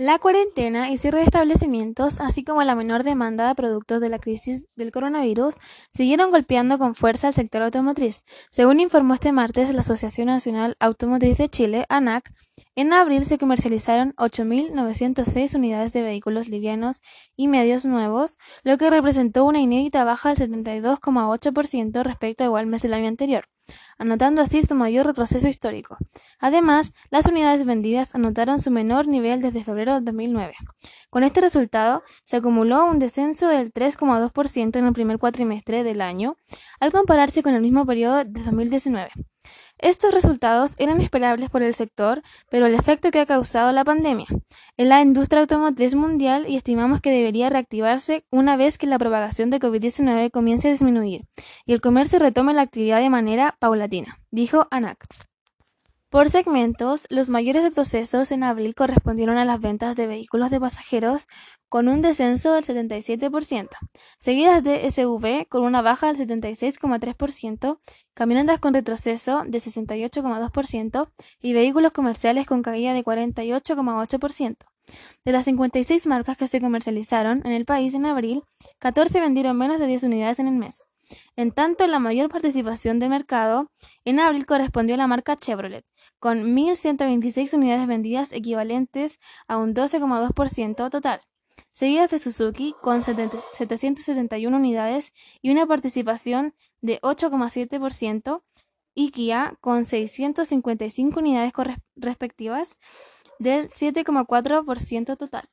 La cuarentena y cierre de establecimientos, así como la menor demanda de productos de la crisis del coronavirus, siguieron golpeando con fuerza al sector automotriz. Según informó este martes la Asociación Nacional Automotriz de Chile, ANAC, en abril se comercializaron 8.906 unidades de vehículos livianos y medios nuevos, lo que representó una inédita baja del 72,8% respecto al igual mes del año anterior anotando así su mayor retroceso histórico. Además, las unidades vendidas anotaron su menor nivel desde febrero de 2009. Con este resultado, se acumuló un descenso del 3,2% en el primer cuatrimestre del año, al compararse con el mismo periodo de 2019. Estos resultados eran esperables por el sector, pero el efecto que ha causado la pandemia en la industria automotriz mundial y estimamos que debería reactivarse una vez que la propagación de COVID-19 comience a disminuir y el comercio retome la actividad de manera paulatina, dijo ANAC. Por segmentos, los mayores retrocesos en abril correspondieron a las ventas de vehículos de pasajeros con un descenso del 77%, seguidas de SUV con una baja del 76,3%, camionetas con retroceso de 68,2% y vehículos comerciales con caída de 48,8%. De las 56 marcas que se comercializaron en el país en abril, 14 vendieron menos de 10 unidades en el mes. En tanto, la mayor participación de mercado en abril correspondió a la marca Chevrolet, con 1.126 unidades vendidas equivalentes a un 12,2% total, seguidas de Suzuki con 771 unidades y una participación de 8,7%, y Kia con 655 unidades respectivas del 7,4% total.